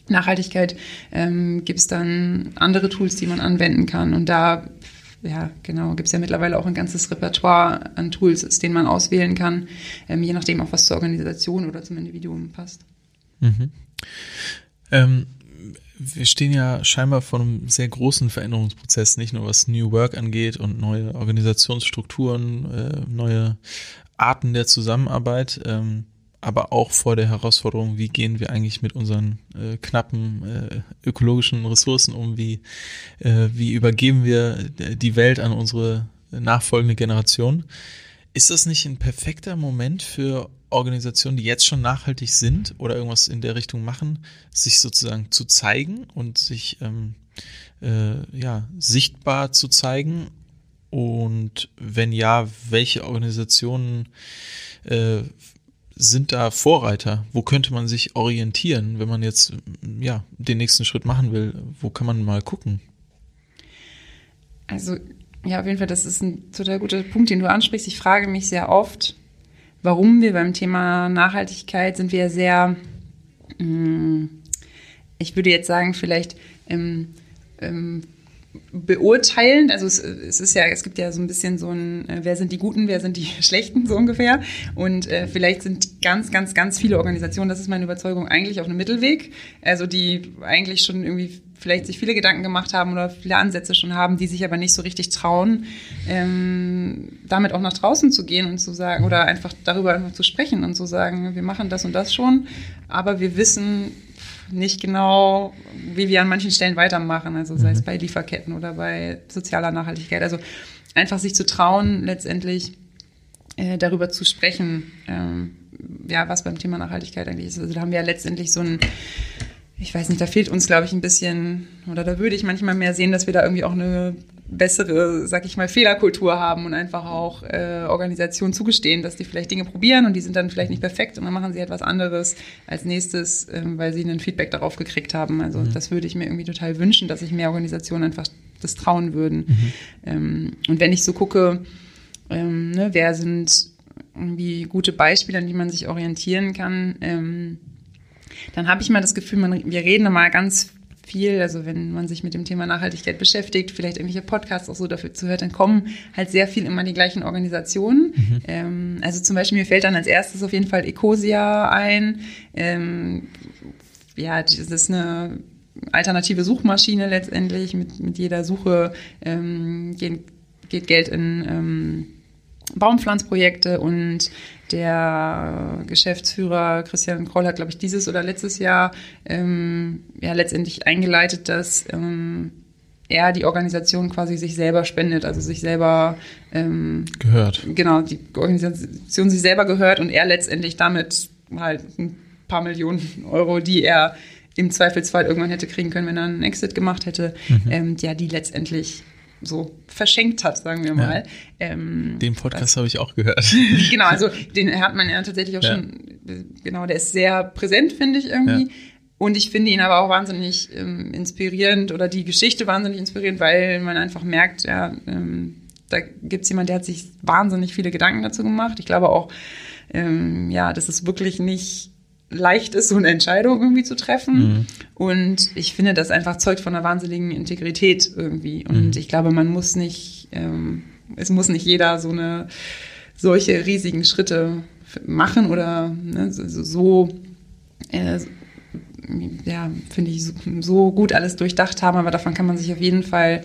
Nachhaltigkeit, ähm, gibt es dann andere Tools, die man anwenden kann. Und da, ja, genau, gibt es ja mittlerweile auch ein ganzes Repertoire an Tools, aus denen man auswählen kann, ähm, je nachdem auch, was zur Organisation oder zum Individuum passt. Mhm. Ähm, wir stehen ja scheinbar vor einem sehr großen Veränderungsprozess, nicht nur was New Work angeht und neue Organisationsstrukturen, äh, neue Arten der Zusammenarbeit, ähm, aber auch vor der Herausforderung, wie gehen wir eigentlich mit unseren äh, knappen äh, ökologischen Ressourcen um, wie, äh, wie übergeben wir die Welt an unsere nachfolgende Generation. Ist das nicht ein perfekter Moment für Organisationen, die jetzt schon nachhaltig sind oder irgendwas in der Richtung machen, sich sozusagen zu zeigen und sich ähm, äh, ja, sichtbar zu zeigen? Und wenn ja, welche Organisationen äh, sind da Vorreiter? Wo könnte man sich orientieren, wenn man jetzt ja, den nächsten Schritt machen will? Wo kann man mal gucken? Also, ja, auf jeden Fall, das ist ein total guter Punkt, den du ansprichst. Ich frage mich sehr oft, warum wir beim Thema Nachhaltigkeit sind wir sehr, mm, ich würde jetzt sagen, vielleicht ähm, ähm, beurteilend. Also es, es, ist ja, es gibt ja so ein bisschen so ein, äh, wer sind die Guten, wer sind die (laughs) Schlechten, so ungefähr. Und äh, vielleicht sind ganz, ganz, ganz viele Organisationen, das ist meine Überzeugung, eigentlich auf einem Mittelweg. Also die eigentlich schon irgendwie vielleicht sich viele Gedanken gemacht haben oder viele Ansätze schon haben, die sich aber nicht so richtig trauen, ähm, damit auch nach draußen zu gehen und zu sagen oder einfach darüber einfach zu sprechen und zu sagen, wir machen das und das schon, aber wir wissen nicht genau, wie wir an manchen Stellen weitermachen, also sei mhm. es bei Lieferketten oder bei sozialer Nachhaltigkeit. Also einfach sich zu trauen, letztendlich äh, darüber zu sprechen, ähm, ja, was beim Thema Nachhaltigkeit eigentlich ist. Also da haben wir ja letztendlich so ein ich weiß nicht, da fehlt uns, glaube ich, ein bisschen, oder da würde ich manchmal mehr sehen, dass wir da irgendwie auch eine bessere, sag ich mal, Fehlerkultur haben und einfach auch äh, Organisationen zugestehen, dass die vielleicht Dinge probieren und die sind dann vielleicht nicht perfekt und dann machen sie etwas anderes als nächstes, ähm, weil sie ein Feedback darauf gekriegt haben. Also mhm. das würde ich mir irgendwie total wünschen, dass sich mehr Organisationen einfach das trauen würden. Mhm. Ähm, und wenn ich so gucke, ähm, ne, wer sind irgendwie gute Beispiele, an die man sich orientieren kann, ähm, dann habe ich mal das Gefühl, man, wir reden mal ganz viel, also wenn man sich mit dem Thema Nachhaltigkeit beschäftigt, vielleicht irgendwelche Podcasts auch so dafür zuhört, dann kommen halt sehr viel immer die gleichen Organisationen. Mhm. Ähm, also zum Beispiel mir fällt dann als erstes auf jeden Fall Ecosia ein. Ähm, ja, das ist eine alternative Suchmaschine letztendlich. Mit, mit jeder Suche ähm, geht, geht Geld in ähm, Baumpflanzprojekte und der Geschäftsführer Christian Kroll hat, glaube ich, dieses oder letztes Jahr ähm, ja letztendlich eingeleitet, dass ähm, er die Organisation quasi sich selber spendet, also sich selber ähm, gehört. Genau, die Organisation sich selber gehört und er letztendlich damit halt ein paar Millionen Euro, die er im Zweifelsfall irgendwann hätte kriegen können, wenn er einen Exit gemacht hätte, mhm. ähm, ja, die letztendlich so verschenkt hat, sagen wir mal. Ja. Ähm, den Podcast habe ich auch gehört. (laughs) genau, also den hat man ja tatsächlich auch ja. schon, genau, der ist sehr präsent, finde ich irgendwie. Ja. Und ich finde ihn aber auch wahnsinnig ähm, inspirierend oder die Geschichte wahnsinnig inspirierend, weil man einfach merkt, ja, ähm, da gibt es jemanden, der hat sich wahnsinnig viele Gedanken dazu gemacht. Ich glaube auch, ähm, ja, das ist wirklich nicht leicht ist, so eine Entscheidung irgendwie zu treffen. Mhm. Und ich finde, das einfach zeugt von einer wahnsinnigen Integrität irgendwie. Und mhm. ich glaube, man muss nicht, ähm, es muss nicht jeder so eine solche riesigen Schritte machen oder ne, so, so äh, ja, finde ich, so, so, gut alles durchdacht haben, aber davon kann man sich auf jeden Fall,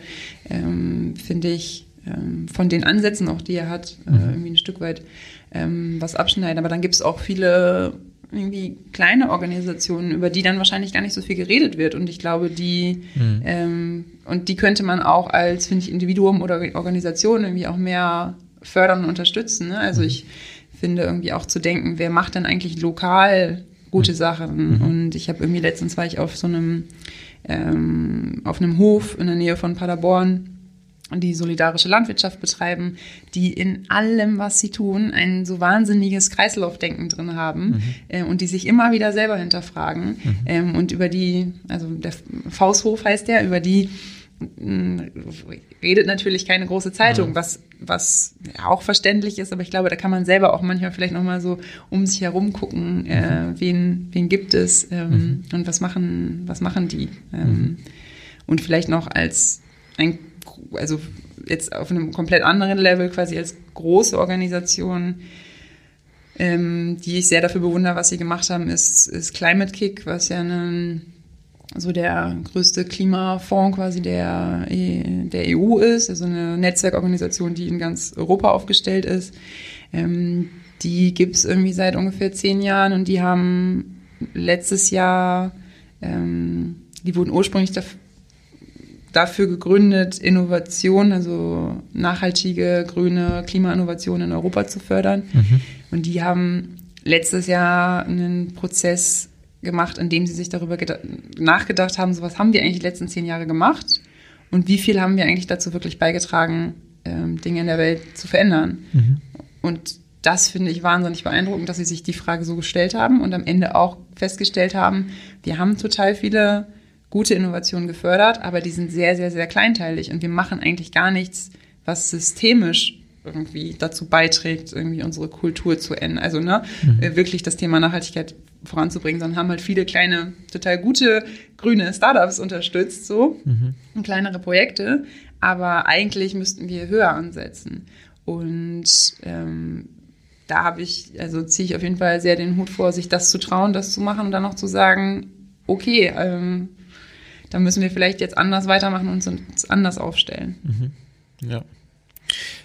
ähm, finde ich, ähm, von den Ansätzen auch, die er hat, äh, mhm. irgendwie ein Stück weit ähm, was abschneiden. Aber dann gibt es auch viele irgendwie kleine Organisationen, über die dann wahrscheinlich gar nicht so viel geredet wird. Und ich glaube, die mhm. ähm, und die könnte man auch als, finde ich, Individuum oder Organisation irgendwie auch mehr fördern und unterstützen. Ne? Also mhm. ich finde irgendwie auch zu denken, wer macht denn eigentlich lokal gute mhm. Sachen? Mhm. Und ich habe irgendwie letztens war ich auf so einem ähm, auf einem Hof in der Nähe von Paderborn die solidarische Landwirtschaft betreiben, die in allem, was sie tun, ein so wahnsinniges Kreislaufdenken drin haben mhm. äh, und die sich immer wieder selber hinterfragen mhm. ähm, und über die, also der Fausthof heißt der, über die mm, redet natürlich keine große Zeitung, mhm. was was auch verständlich ist, aber ich glaube, da kann man selber auch manchmal vielleicht noch mal so um sich herum gucken, äh, mhm. wen wen gibt es ähm, mhm. und was machen was machen die ähm, mhm. und vielleicht noch als ein also jetzt auf einem komplett anderen Level, quasi als große Organisation, ähm, die ich sehr dafür bewundere, was sie gemacht haben, ist, ist Climate Kick, was ja ein, so der größte Klimafonds quasi der, der EU ist, also eine Netzwerkorganisation, die in ganz Europa aufgestellt ist. Ähm, die gibt es irgendwie seit ungefähr zehn Jahren und die haben letztes Jahr, ähm, die wurden ursprünglich dafür dafür gegründet, Innovation, also nachhaltige grüne Klimainnovation in Europa zu fördern. Mhm. Und die haben letztes Jahr einen Prozess gemacht, in dem sie sich darüber nachgedacht haben, so was haben wir eigentlich die letzten zehn Jahre gemacht und wie viel haben wir eigentlich dazu wirklich beigetragen, ähm, Dinge in der Welt zu verändern. Mhm. Und das finde ich wahnsinnig beeindruckend, dass sie sich die Frage so gestellt haben und am Ende auch festgestellt haben, wir haben total viele gute Innovationen gefördert, aber die sind sehr, sehr, sehr kleinteilig und wir machen eigentlich gar nichts, was systemisch irgendwie dazu beiträgt, irgendwie unsere Kultur zu ändern. Also ne, mhm. Äh, wirklich das Thema Nachhaltigkeit voranzubringen, sondern haben halt viele kleine, total gute grüne Startups unterstützt, so mhm. und kleinere Projekte. Aber eigentlich müssten wir höher ansetzen. Und ähm, da habe ich, also ziehe ich auf jeden Fall sehr den Hut vor, sich das zu trauen, das zu machen und dann noch zu sagen, okay, ähm, da müssen wir vielleicht jetzt anders weitermachen und uns anders aufstellen. Mhm. Ja.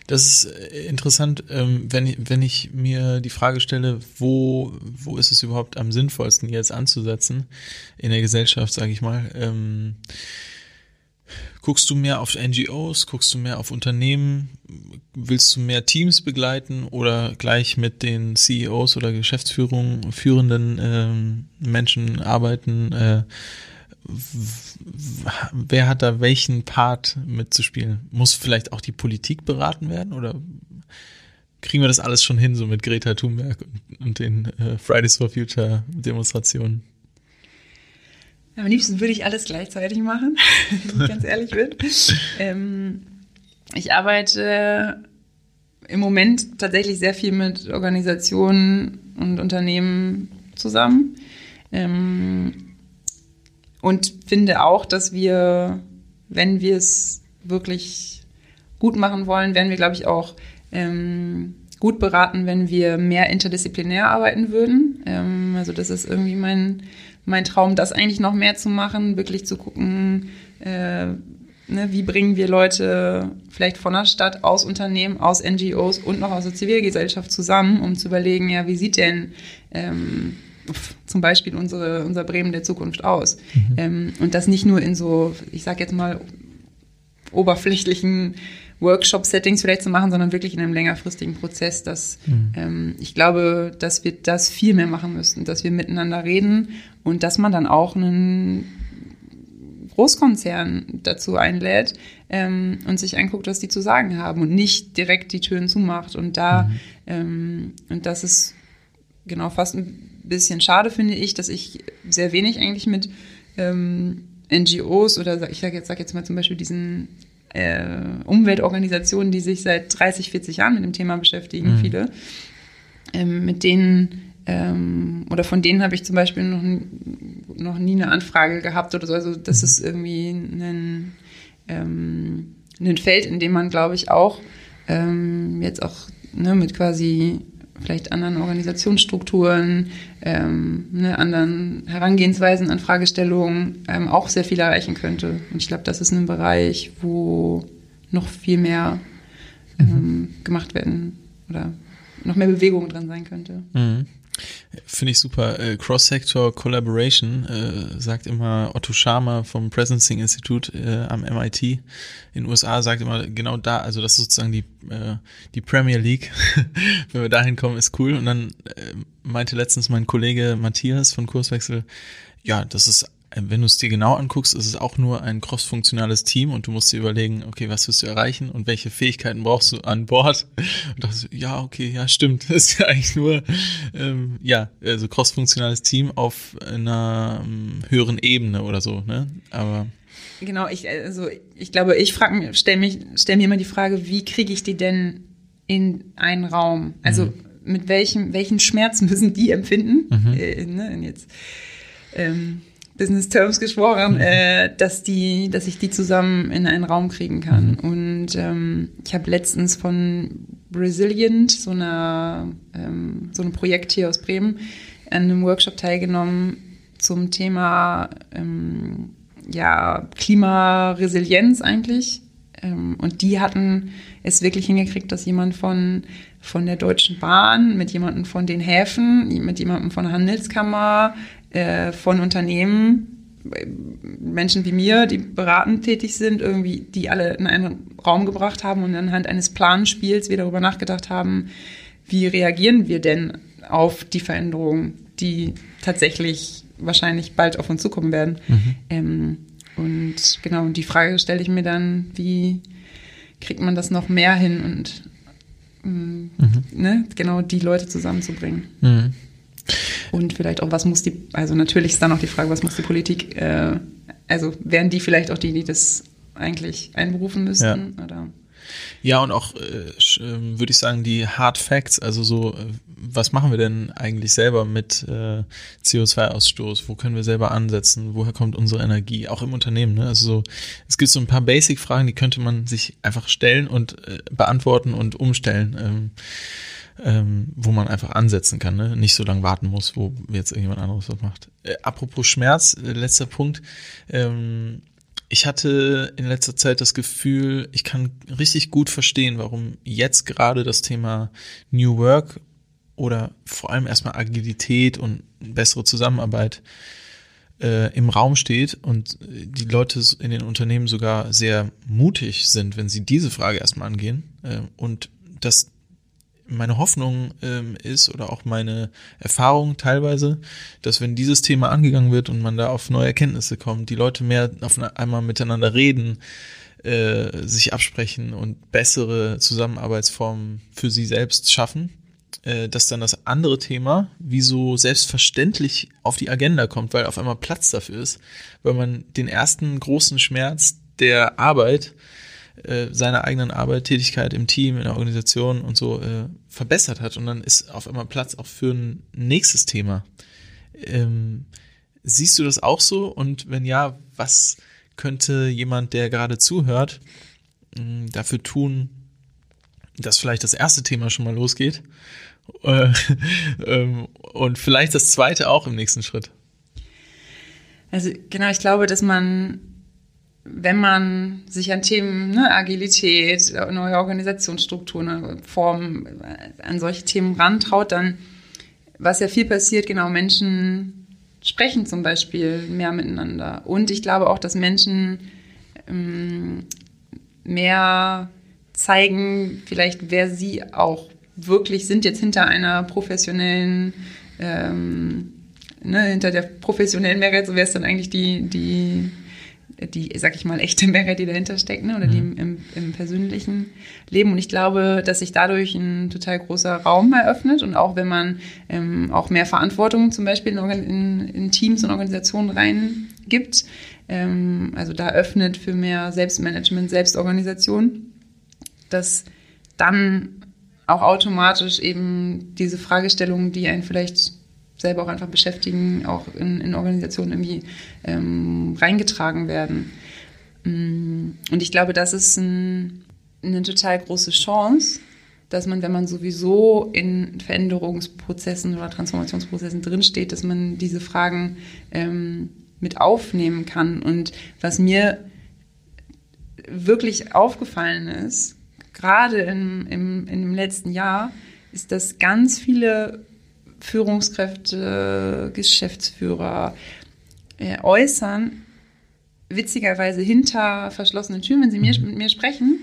Das ist äh, interessant, ähm, wenn, ich, wenn ich mir die Frage stelle, wo, wo ist es überhaupt am sinnvollsten jetzt anzusetzen in der Gesellschaft, sage ich mal. Ähm, guckst du mehr auf NGOs, guckst du mehr auf Unternehmen, willst du mehr Teams begleiten oder gleich mit den CEOs oder Geschäftsführungen, führenden ähm, Menschen arbeiten? Äh, wer hat da welchen Part mitzuspielen? Muss vielleicht auch die Politik beraten werden oder kriegen wir das alles schon hin, so mit Greta Thunberg und, und den äh, Fridays for Future Demonstrationen? Am liebsten würde ich alles gleichzeitig machen, (laughs) wenn ich ganz ehrlich bin. Ähm, ich arbeite im Moment tatsächlich sehr viel mit Organisationen und Unternehmen zusammen. Ähm, und finde auch, dass wir, wenn wir es wirklich gut machen wollen, werden wir, glaube ich, auch ähm, gut beraten, wenn wir mehr interdisziplinär arbeiten würden. Ähm, also das ist irgendwie mein, mein Traum, das eigentlich noch mehr zu machen, wirklich zu gucken, äh, ne, wie bringen wir Leute vielleicht von der Stadt, aus Unternehmen, aus NGOs und noch aus der Zivilgesellschaft zusammen, um zu überlegen, ja, wie sieht denn ähm, zum Beispiel unsere, unser Bremen der Zukunft aus. Mhm. Ähm, und das nicht nur in so, ich sag jetzt mal, oberflächlichen Workshop-Settings vielleicht zu machen, sondern wirklich in einem längerfristigen Prozess, dass mhm. ähm, ich glaube, dass wir das viel mehr machen müssten, dass wir miteinander reden und dass man dann auch einen Großkonzern dazu einlädt ähm, und sich anguckt, was die zu sagen haben und nicht direkt die Türen zumacht. Und da, mhm. ähm, und das ist genau fast ein bisschen schade finde ich, dass ich sehr wenig eigentlich mit ähm, NGOs oder ich sage jetzt, sag jetzt mal zum Beispiel diesen äh, Umweltorganisationen, die sich seit 30, 40 Jahren mit dem Thema beschäftigen, mhm. viele, ähm, mit denen ähm, oder von denen habe ich zum Beispiel noch, noch nie eine Anfrage gehabt oder so. Also das mhm. ist irgendwie ein, ähm, ein Feld, in dem man, glaube ich, auch ähm, jetzt auch ne, mit quasi vielleicht anderen Organisationsstrukturen, ähm, ne, anderen Herangehensweisen an Fragestellungen ähm, auch sehr viel erreichen könnte. Und ich glaube, das ist ein Bereich, wo noch viel mehr ähm, mhm. gemacht werden oder noch mehr Bewegung drin sein könnte. Mhm. Finde ich super. Äh, Cross-Sector Collaboration, äh, sagt immer Otto Scharmer vom Presencing Institute äh, am MIT in den USA, sagt immer genau da, also das ist sozusagen die, äh, die Premier League. (laughs) Wenn wir dahin kommen, ist cool. Und dann äh, meinte letztens mein Kollege Matthias von Kurswechsel, ja, das ist wenn du es dir genau anguckst, ist es auch nur ein cross-funktionales Team und du musst dir überlegen, okay, was willst du erreichen und welche Fähigkeiten brauchst du an Bord? Und dachte, ja, okay, ja, stimmt. (laughs) Das ist ja eigentlich nur, ähm, ja, also cross-funktionales Team auf einer ähm, höheren Ebene oder so, ne? Aber Genau, ich, also ich glaube, ich frage mich, stelle mich, stell mir immer die Frage, wie kriege ich die denn in einen Raum? Also mhm. mit welchem, welchen Schmerz (laughs) müssen die empfinden? Mhm. Äh, ne, jetzt ähm, Business Terms gesprochen, mhm. äh, dass die, dass ich die zusammen in einen Raum kriegen kann. Mhm. Und ähm, ich habe letztens von Resilient, so einer ähm, so einem Projekt hier aus Bremen, an einem Workshop teilgenommen zum Thema ähm, ja Klimaresilienz eigentlich. Ähm, und die hatten es wirklich hingekriegt, dass jemand von von der Deutschen Bahn, mit jemandem von den Häfen, mit jemandem von der Handelskammer, äh, von Unternehmen, Menschen wie mir, die beratend tätig sind, irgendwie, die alle in einen Raum gebracht haben und anhand eines Planspiels wir darüber nachgedacht haben, wie reagieren wir denn auf die Veränderungen, die tatsächlich wahrscheinlich bald auf uns zukommen werden. Mhm. Ähm, Und genau, und die Frage stelle ich mir dann, wie kriegt man das noch mehr hin und ähm, mhm. ne, genau die Leute zusammenzubringen. Mhm. Und vielleicht auch, was muss die, also natürlich ist dann auch die Frage, was muss die Politik, äh, also wären die vielleicht auch die, die das eigentlich einberufen müssten? Ja. Oder? Ja, und auch, äh, ähm, würde ich sagen, die Hard Facts, also so, äh, was machen wir denn eigentlich selber mit äh, CO2-Ausstoß? Wo können wir selber ansetzen? Woher kommt unsere Energie? Auch im Unternehmen, ne? Also so, es gibt so ein paar Basic-Fragen, die könnte man sich einfach stellen und äh, beantworten und umstellen. Ähm, ähm, wo man einfach ansetzen kann, ne? nicht so lange warten muss, wo jetzt irgendjemand anderes was macht. Äh, apropos Schmerz, äh, letzter Punkt. Ähm, ich hatte in letzter Zeit das Gefühl, ich kann richtig gut verstehen, warum jetzt gerade das Thema New Work oder vor allem erstmal Agilität und bessere Zusammenarbeit äh, im Raum steht und die Leute in den Unternehmen sogar sehr mutig sind, wenn sie diese Frage erstmal angehen äh, und das meine Hoffnung ähm, ist oder auch meine Erfahrung teilweise, dass wenn dieses Thema angegangen wird und man da auf neue Erkenntnisse kommt, die Leute mehr auf einmal miteinander reden, äh, sich absprechen und bessere Zusammenarbeitsformen für sie selbst schaffen, äh, dass dann das andere Thema wie so selbstverständlich auf die Agenda kommt, weil auf einmal Platz dafür ist, weil man den ersten großen Schmerz der Arbeit äh, seiner eigenen Arbeit, Tätigkeit im Team, in der Organisation und so äh, verbessert hat. Und dann ist auf einmal Platz auch für ein nächstes Thema. Ähm, siehst du das auch so? Und wenn ja, was könnte jemand, der gerade zuhört, mh, dafür tun, dass vielleicht das erste Thema schon mal losgeht? Äh, (laughs) ähm, und vielleicht das zweite auch im nächsten Schritt. Also genau, ich glaube, dass man wenn man sich an Themen, ne, Agilität, neue Organisationsstrukturen, Formen, äh, an solche Themen rantraut, dann, was ja viel passiert, genau, Menschen sprechen zum Beispiel mehr miteinander. Und ich glaube auch, dass Menschen ähm, mehr zeigen, vielleicht wer sie auch wirklich sind, jetzt hinter einer professionellen, ähm, ne, hinter der professionellen Mehrheit, so wäre es dann eigentlich die, die die, sag ich mal, echte Mehrheit, die dahinter steckt, ne? oder mhm. die im, im, im, persönlichen Leben. Und ich glaube, dass sich dadurch ein total großer Raum eröffnet und auch wenn man ähm, auch mehr Verantwortung zum Beispiel in, in, in Teams und Organisationen reingibt, ähm, also da öffnet für mehr Selbstmanagement, Selbstorganisation, dass dann auch automatisch eben diese Fragestellungen, die einen vielleicht selber auch einfach beschäftigen, auch in, in Organisationen irgendwie ähm, reingetragen werden. Mm, und ich glaube, das ist ein, eine total große Chance, dass man, wenn man sowieso in Veränderungsprozessen oder Transformationsprozessen drinsteht, dass man diese Fragen ähm, mit aufnehmen kann. Und was mir wirklich aufgefallen ist, gerade im, im, im letzten Jahr, ist, dass ganz viele Führungskräfte, Geschäftsführer äh, äußern, witzigerweise hinter verschlossenen Türen, wenn sie mir, mhm. mit mir sprechen.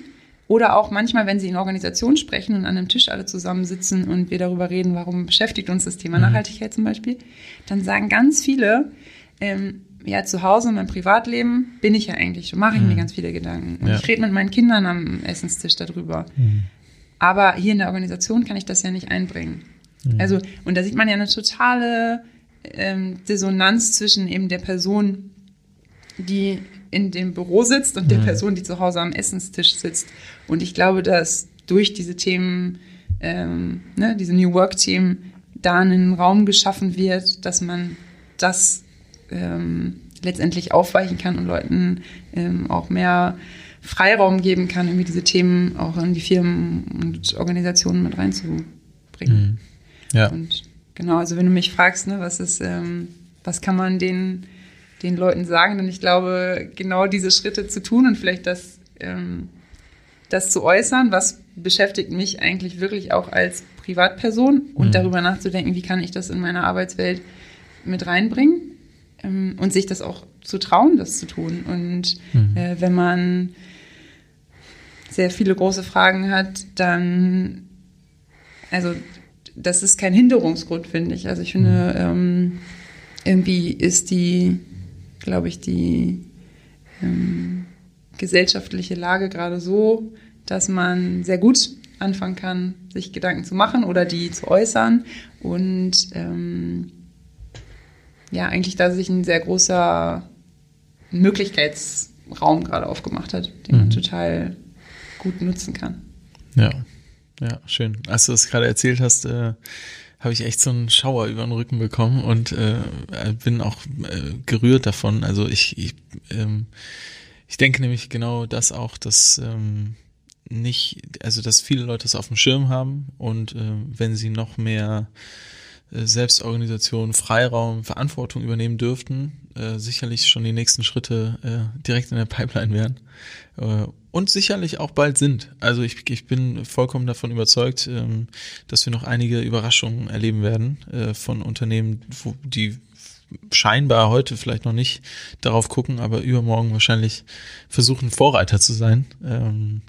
Oder auch manchmal, wenn sie in Organisationen sprechen und an einem Tisch alle zusammensitzen und wir darüber reden, warum beschäftigt uns das Thema mhm. Nachhaltigkeit zum Beispiel, dann sagen ganz viele, ähm, ja, zu Hause in meinem Privatleben bin ich ja eigentlich, schon mache ich mhm. mir ganz viele Gedanken. Und ja. ich rede mit meinen Kindern am Essenstisch darüber. Mhm. Aber hier in der Organisation kann ich das ja nicht einbringen. Mhm. Also, und da sieht man ja eine totale ähm, Dissonanz zwischen eben der Person, die in dem Büro sitzt und der mhm. Person, die zu Hause am Essenstisch sitzt. Und ich glaube, dass durch diese Themen, ähm, ne, diese New Work-Themen, da ein Raum geschaffen wird, dass man das ähm, letztendlich aufweichen kann und Leuten ähm, auch mehr Freiraum geben kann, irgendwie diese Themen auch in die Firmen und Organisationen mit reinzubringen. Mhm. Ja. Und genau, also wenn du mich fragst, ne, was ist, ähm, was kann man den, den Leuten sagen, dann ich glaube, genau diese Schritte zu tun und vielleicht das, ähm, das zu äußern, was beschäftigt mich eigentlich wirklich auch als Privatperson und mhm. darüber nachzudenken, wie kann ich das in meine Arbeitswelt mit reinbringen ähm, und sich das auch zu trauen, das zu tun. Und mhm. äh, wenn man sehr viele große Fragen hat, dann, also das ist kein Hinderungsgrund, finde ich. Also ich finde, mhm. ähm, irgendwie ist die, glaube ich, die ähm, gesellschaftliche Lage gerade so, dass man sehr gut anfangen kann, sich Gedanken zu machen oder die zu äußern. Und ähm, ja, eigentlich da sich ein sehr großer Möglichkeitsraum gerade aufgemacht hat, den man mhm. total gut nutzen kann. Ja, ja, schön. Als du das gerade erzählt hast, äh, habe ich echt so einen Schauer über den Rücken bekommen und äh, bin auch äh, gerührt davon. Also ich, ich, ähm, ich denke nämlich genau das auch, dass ähm, nicht, also dass viele Leute es auf dem Schirm haben und äh, wenn sie noch mehr Selbstorganisation, Freiraum, Verantwortung übernehmen dürften, äh, sicherlich schon die nächsten Schritte äh, direkt in der Pipeline wären äh, und sicherlich auch bald sind. Also ich, ich bin vollkommen davon überzeugt, ähm, dass wir noch einige Überraschungen erleben werden äh, von Unternehmen, wo die scheinbar heute vielleicht noch nicht darauf gucken, aber übermorgen wahrscheinlich versuchen Vorreiter zu sein. Ähm,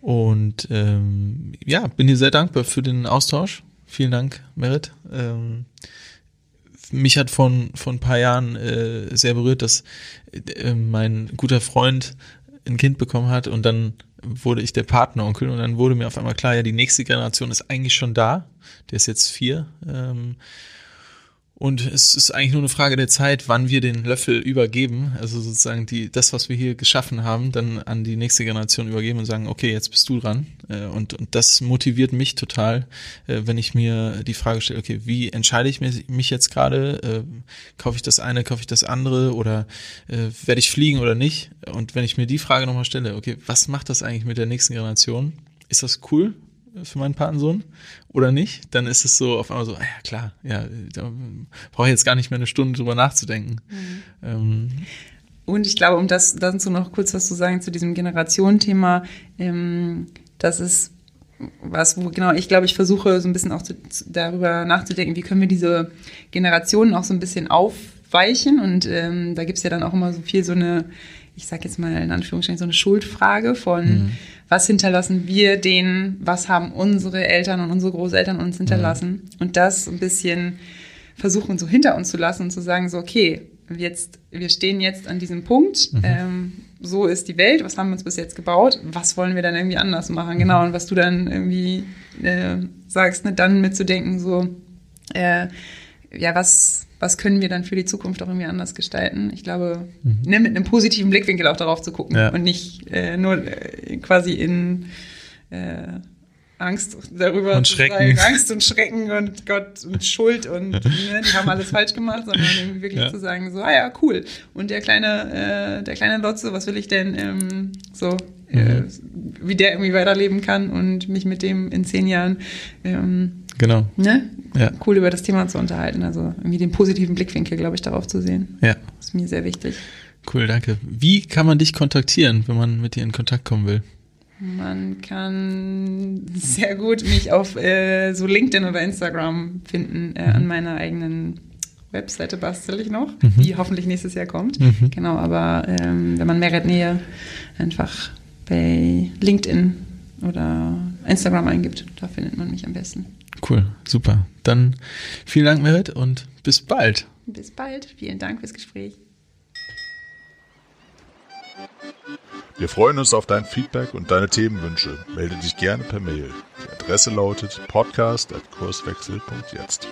und ähm, ja, bin dir sehr dankbar für den Austausch. Vielen Dank, Merit. Ähm, mich hat von, von ein paar Jahren äh, sehr berührt, dass äh, mein guter Freund ein Kind bekommen hat und dann wurde ich der Partneronkel und dann wurde mir auf einmal klar, ja, die nächste Generation ist eigentlich schon da. Der ist jetzt vier. Ähm, und es ist eigentlich nur eine Frage der Zeit, wann wir den Löffel übergeben, also sozusagen die, das, was wir hier geschaffen haben, dann an die nächste Generation übergeben und sagen, okay, jetzt bist du dran. Äh, und, und das motiviert mich total, äh, wenn ich mir die Frage stelle, okay, wie entscheide ich mich jetzt gerade? Äh, kaufe ich das eine, kaufe ich das andere oder werde ich fliegen oder nicht? Und wenn ich mir die Frage nochmal stelle, okay, was macht das eigentlich mit der nächsten Generation? Ist das cool? Für meinen Patensohn oder nicht, dann ist es so auf einmal so, ah ja klar, ja, da brauche ich jetzt gar nicht mehr eine Stunde drüber nachzudenken. Mhm. Ähm, und ich glaube, um das dazu noch kurz was zu sagen zu diesem Generationenthema, ähm, das ist was, wo genau ich glaube, ich versuche so ein bisschen auch zu, darüber nachzudenken, wie können wir diese Generationen auch so ein bisschen aufweichen. Und ähm, da gibt's ja dann auch immer so viel so eine, ich sage jetzt mal in Anführungsstrichen, so eine Schuldfrage von mhm was hinterlassen wir denen, was haben unsere Eltern und unsere Großeltern uns hinterlassen. Mhm. Und das ein bisschen versuchen so hinter uns zu lassen und zu sagen, so, okay, jetzt, wir stehen jetzt an diesem Punkt, mhm. ähm, so ist die Welt, was haben wir uns bis jetzt gebaut, was wollen wir dann irgendwie anders machen, genau, und was du dann irgendwie äh, sagst, ne, dann mitzudenken, so, äh, ja, was, was können wir dann für die Zukunft auch irgendwie anders gestalten. Ich glaube, mhm. ne, mit einem positiven Blickwinkel auch darauf zu gucken ja. und nicht äh, nur äh, quasi in äh, Angst darüber und Schrecken. Sagen, (laughs) Angst und Schrecken und Gott und Schuld und (laughs) ne, die haben alles falsch gemacht, sondern irgendwie wirklich ja. zu sagen, so, ah ja, cool. Und der kleine, äh, der kleine Lotze, was will ich denn ähm, so, mhm. äh, wie der irgendwie weiterleben kann und mich mit dem in zehn Jahren ähm, Genau. Ne? Ja. Cool über das Thema zu unterhalten. Also irgendwie den positiven Blickwinkel, glaube ich, darauf zu sehen. Ja. Das ist mir sehr wichtig. Cool, danke. Wie kann man dich kontaktieren, wenn man mit dir in Kontakt kommen will? Man kann sehr gut mich auf äh, so LinkedIn oder Instagram finden. Äh, mhm. An meiner eigenen Webseite bastel ich noch, mhm. die hoffentlich nächstes Jahr kommt. Mhm. Genau, aber ähm, wenn man Merit Nähe einfach bei LinkedIn oder Instagram eingibt, da findet man mich am besten. Cool, super. Dann vielen Dank, Merit, und bis bald. Bis bald. Vielen Dank fürs Gespräch. Wir freuen uns auf dein Feedback und deine Themenwünsche. Melde dich gerne per Mail. Die Adresse lautet podcast.kurswechsel.jetzt.